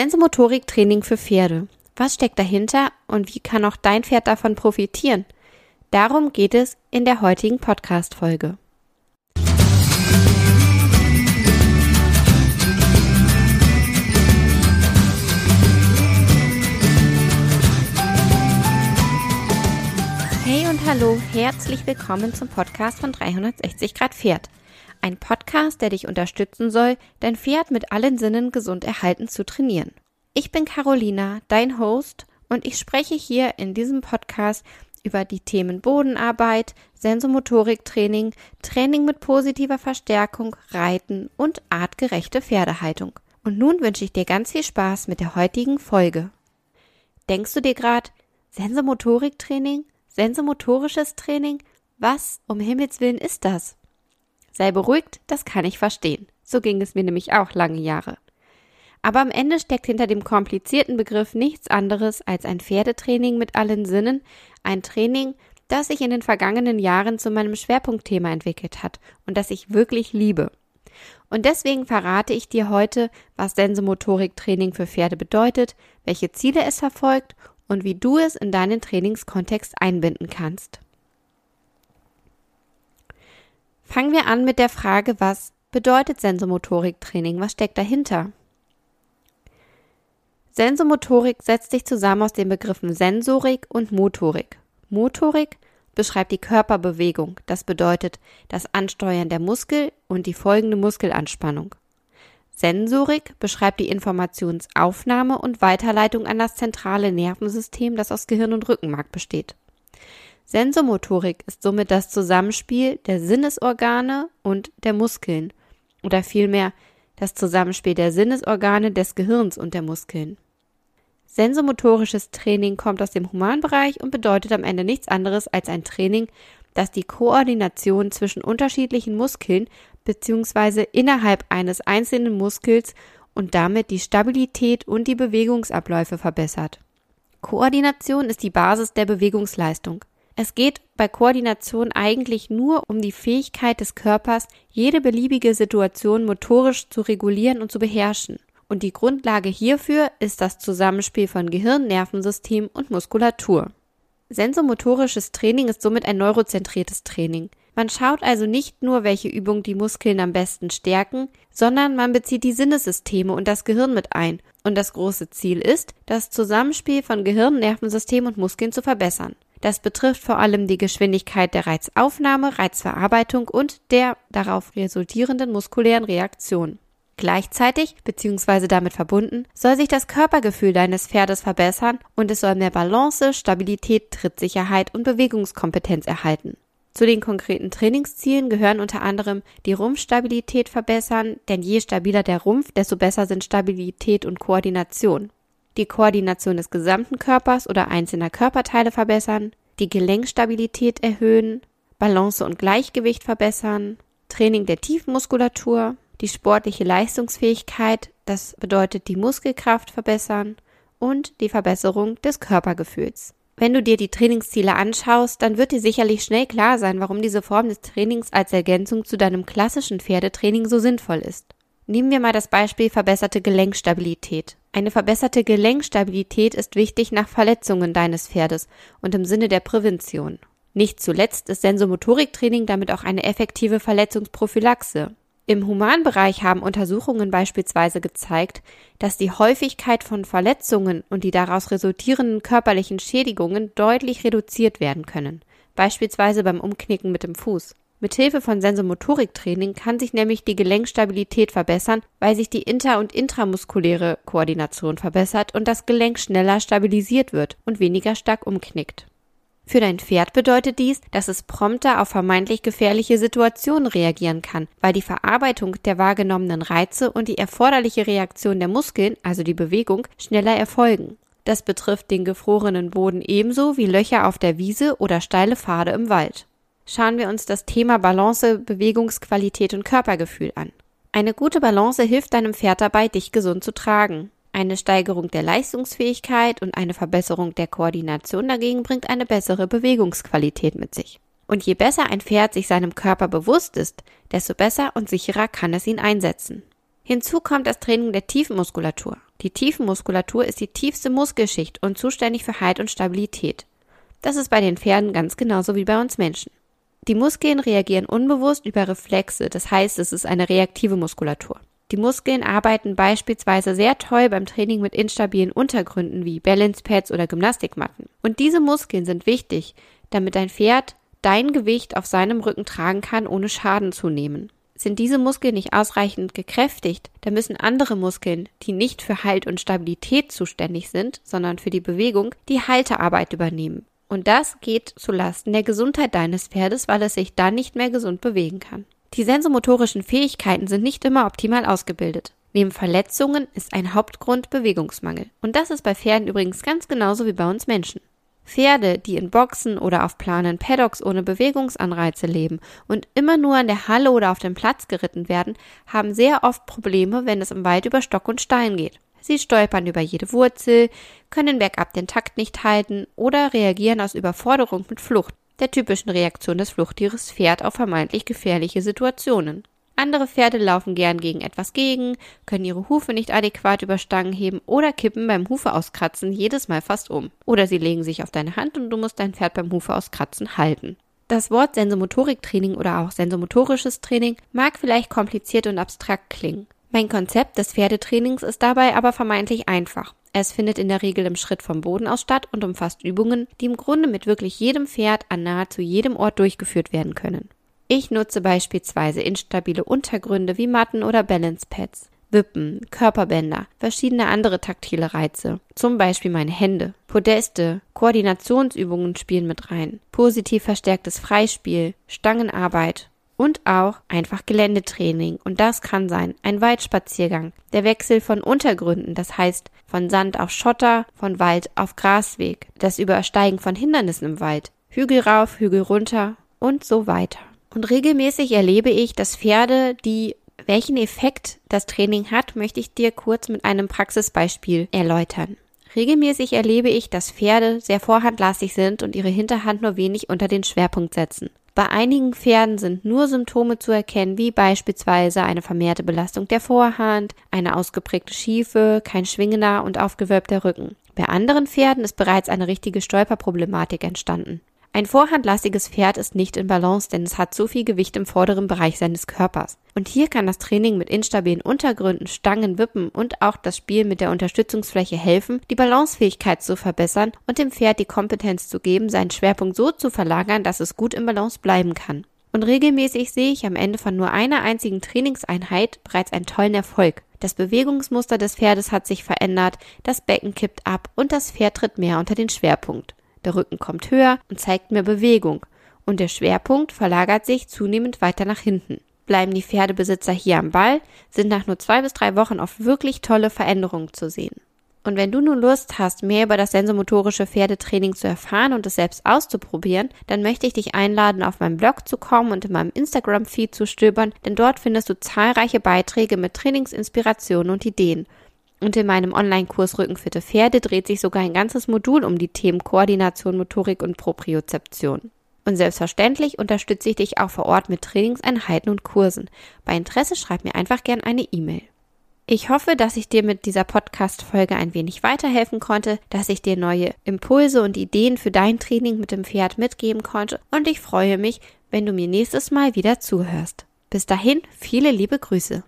Sensomotoriktraining für Pferde. Was steckt dahinter und wie kann auch dein Pferd davon profitieren? Darum geht es in der heutigen Podcast-Folge. Hey und hallo, herzlich willkommen zum Podcast von 360 Grad Pferd. Ein Podcast, der dich unterstützen soll, dein Pferd mit allen Sinnen gesund erhalten zu trainieren. Ich bin Carolina, dein Host, und ich spreche hier in diesem Podcast über die Themen Bodenarbeit, Sensomotoriktraining, Training mit positiver Verstärkung, Reiten und artgerechte Pferdehaltung. Und nun wünsche ich dir ganz viel Spaß mit der heutigen Folge. Denkst du dir gerade, Sensomotoriktraining? Sensomotorisches Training? Was um Himmels Willen ist das? Sei beruhigt, das kann ich verstehen. So ging es mir nämlich auch lange Jahre. Aber am Ende steckt hinter dem komplizierten Begriff nichts anderes als ein Pferdetraining mit allen Sinnen, ein Training, das sich in den vergangenen Jahren zu meinem Schwerpunktthema entwickelt hat und das ich wirklich liebe. Und deswegen verrate ich dir heute, was Sensomotoriktraining für Pferde bedeutet, welche Ziele es verfolgt und wie du es in deinen Trainingskontext einbinden kannst. Fangen wir an mit der Frage, was bedeutet Sensomotoriktraining? Was steckt dahinter? Sensomotorik setzt sich zusammen aus den Begriffen Sensorik und Motorik. Motorik beschreibt die Körperbewegung, das bedeutet das Ansteuern der Muskel und die folgende Muskelanspannung. Sensorik beschreibt die Informationsaufnahme und Weiterleitung an das zentrale Nervensystem, das aus Gehirn und Rückenmark besteht. Sensomotorik ist somit das Zusammenspiel der Sinnesorgane und der Muskeln oder vielmehr das Zusammenspiel der Sinnesorgane, des Gehirns und der Muskeln. Sensomotorisches Training kommt aus dem Humanbereich und bedeutet am Ende nichts anderes als ein Training, das die Koordination zwischen unterschiedlichen Muskeln bzw. innerhalb eines einzelnen Muskels und damit die Stabilität und die Bewegungsabläufe verbessert. Koordination ist die Basis der Bewegungsleistung. Es geht bei Koordination eigentlich nur um die Fähigkeit des Körpers, jede beliebige Situation motorisch zu regulieren und zu beherrschen. Und die Grundlage hierfür ist das Zusammenspiel von Gehirn, Nervensystem und Muskulatur. Sensomotorisches Training ist somit ein neurozentriertes Training. Man schaut also nicht nur, welche Übungen die Muskeln am besten stärken, sondern man bezieht die Sinnessysteme und das Gehirn mit ein. Und das große Ziel ist, das Zusammenspiel von Gehirn, Nervensystem und Muskeln zu verbessern. Das betrifft vor allem die Geschwindigkeit der Reizaufnahme, Reizverarbeitung und der darauf resultierenden muskulären Reaktion. Gleichzeitig bzw. damit verbunden soll sich das Körpergefühl deines Pferdes verbessern und es soll mehr Balance, Stabilität, Trittsicherheit und Bewegungskompetenz erhalten. Zu den konkreten Trainingszielen gehören unter anderem die Rumpfstabilität verbessern, denn je stabiler der Rumpf, desto besser sind Stabilität und Koordination die Koordination des gesamten Körpers oder einzelner Körperteile verbessern, die Gelenkstabilität erhöhen, Balance und Gleichgewicht verbessern, Training der Tiefenmuskulatur, die sportliche Leistungsfähigkeit, das bedeutet die Muskelkraft verbessern und die Verbesserung des Körpergefühls. Wenn du dir die Trainingsziele anschaust, dann wird dir sicherlich schnell klar sein, warum diese Form des Trainings als Ergänzung zu deinem klassischen Pferdetraining so sinnvoll ist. Nehmen wir mal das Beispiel verbesserte Gelenkstabilität. Eine verbesserte Gelenkstabilität ist wichtig nach Verletzungen deines Pferdes und im Sinne der Prävention. Nicht zuletzt ist Sensomotoriktraining damit auch eine effektive Verletzungsprophylaxe. Im Humanbereich haben Untersuchungen beispielsweise gezeigt, dass die Häufigkeit von Verletzungen und die daraus resultierenden körperlichen Schädigungen deutlich reduziert werden können, beispielsweise beim Umknicken mit dem Fuß. Mithilfe von Sensomotoriktraining kann sich nämlich die Gelenkstabilität verbessern, weil sich die inter- und intramuskuläre Koordination verbessert und das Gelenk schneller stabilisiert wird und weniger stark umknickt. Für dein Pferd bedeutet dies, dass es prompter auf vermeintlich gefährliche Situationen reagieren kann, weil die Verarbeitung der wahrgenommenen Reize und die erforderliche Reaktion der Muskeln, also die Bewegung, schneller erfolgen. Das betrifft den gefrorenen Boden ebenso wie Löcher auf der Wiese oder steile Pfade im Wald schauen wir uns das Thema Balance, Bewegungsqualität und Körpergefühl an. Eine gute Balance hilft deinem Pferd dabei, dich gesund zu tragen. Eine Steigerung der Leistungsfähigkeit und eine Verbesserung der Koordination dagegen bringt eine bessere Bewegungsqualität mit sich. Und je besser ein Pferd sich seinem Körper bewusst ist, desto besser und sicherer kann es ihn einsetzen. Hinzu kommt das Training der Tiefenmuskulatur. Die Tiefenmuskulatur ist die tiefste Muskelschicht und zuständig für Halt und Stabilität. Das ist bei den Pferden ganz genauso wie bei uns Menschen. Die Muskeln reagieren unbewusst über Reflexe, das heißt, es ist eine reaktive Muskulatur. Die Muskeln arbeiten beispielsweise sehr toll beim Training mit instabilen Untergründen wie Balance Pads oder Gymnastikmatten. Und diese Muskeln sind wichtig, damit dein Pferd dein Gewicht auf seinem Rücken tragen kann, ohne Schaden zu nehmen. Sind diese Muskeln nicht ausreichend gekräftigt, dann müssen andere Muskeln, die nicht für Halt und Stabilität zuständig sind, sondern für die Bewegung, die Haltearbeit übernehmen. Und das geht zu Lasten der Gesundheit deines Pferdes, weil es sich dann nicht mehr gesund bewegen kann. Die sensomotorischen Fähigkeiten sind nicht immer optimal ausgebildet. Neben Verletzungen ist ein Hauptgrund Bewegungsmangel. Und das ist bei Pferden übrigens ganz genauso wie bei uns Menschen. Pferde, die in Boxen oder auf planen Paddocks ohne Bewegungsanreize leben und immer nur an der Halle oder auf dem Platz geritten werden, haben sehr oft Probleme, wenn es im Wald über Stock und Stein geht. Sie stolpern über jede Wurzel, können bergab den Takt nicht halten oder reagieren aus Überforderung mit Flucht, der typischen Reaktion des Fluchttieres Pferd auf vermeintlich gefährliche Situationen. Andere Pferde laufen gern gegen etwas gegen, können ihre Hufe nicht adäquat über Stangen heben oder kippen beim Hufe auskratzen jedes Mal fast um. Oder sie legen sich auf deine Hand und du musst dein Pferd beim Hufe auskratzen halten. Das Wort Sensomotoriktraining oder auch sensomotorisches Training mag vielleicht kompliziert und abstrakt klingen. Mein Konzept des Pferdetrainings ist dabei aber vermeintlich einfach. Es findet in der Regel im Schritt vom Boden aus statt und umfasst Übungen, die im Grunde mit wirklich jedem Pferd an nahezu jedem Ort durchgeführt werden können. Ich nutze beispielsweise instabile Untergründe wie Matten oder Balance Pads, Wippen, Körperbänder, verschiedene andere taktile Reize, zum Beispiel meine Hände, Podeste, Koordinationsübungen spielen mit rein, positiv verstärktes Freispiel, Stangenarbeit und auch einfach Geländetraining. Und das kann sein ein Waldspaziergang, der Wechsel von Untergründen, das heißt von Sand auf Schotter, von Wald auf Grasweg, das Übersteigen von Hindernissen im Wald, Hügel rauf, Hügel runter und so weiter. Und regelmäßig erlebe ich, dass Pferde, die welchen Effekt das Training hat, möchte ich dir kurz mit einem Praxisbeispiel erläutern. Regelmäßig erlebe ich, dass Pferde sehr vorhandlastig sind und ihre Hinterhand nur wenig unter den Schwerpunkt setzen. Bei einigen Pferden sind nur Symptome zu erkennen, wie beispielsweise eine vermehrte Belastung der Vorhand, eine ausgeprägte Schiefe, kein schwingender und aufgewölbter Rücken. Bei anderen Pferden ist bereits eine richtige Stolperproblematik entstanden. Ein vorhandlastiges Pferd ist nicht in Balance, denn es hat zu viel Gewicht im vorderen Bereich seines Körpers. Und hier kann das Training mit instabilen Untergründen, Stangen, Wippen und auch das Spiel mit der Unterstützungsfläche helfen, die Balancefähigkeit zu verbessern und dem Pferd die Kompetenz zu geben, seinen Schwerpunkt so zu verlagern, dass es gut im Balance bleiben kann. Und regelmäßig sehe ich am Ende von nur einer einzigen Trainingseinheit bereits einen tollen Erfolg. Das Bewegungsmuster des Pferdes hat sich verändert, das Becken kippt ab und das Pferd tritt mehr unter den Schwerpunkt. Der Rücken kommt höher und zeigt mehr Bewegung und der Schwerpunkt verlagert sich zunehmend weiter nach hinten. Bleiben die Pferdebesitzer hier am Ball, sind nach nur zwei bis drei Wochen oft wirklich tolle Veränderungen zu sehen. Und wenn du nun Lust hast, mehr über das sensomotorische Pferdetraining zu erfahren und es selbst auszuprobieren, dann möchte ich dich einladen, auf meinen Blog zu kommen und in meinem Instagram-Feed zu stöbern, denn dort findest du zahlreiche Beiträge mit Trainingsinspirationen und Ideen. Und in meinem Online-Kurs Rückenfitte Pferde dreht sich sogar ein ganzes Modul um die Themen Koordination, Motorik und Propriozeption. Und selbstverständlich unterstütze ich dich auch vor Ort mit Trainingseinheiten und Kursen. Bei Interesse schreib mir einfach gern eine E-Mail. Ich hoffe, dass ich dir mit dieser Podcast-Folge ein wenig weiterhelfen konnte, dass ich dir neue Impulse und Ideen für dein Training mit dem Pferd mitgeben konnte und ich freue mich, wenn du mir nächstes Mal wieder zuhörst. Bis dahin, viele liebe Grüße.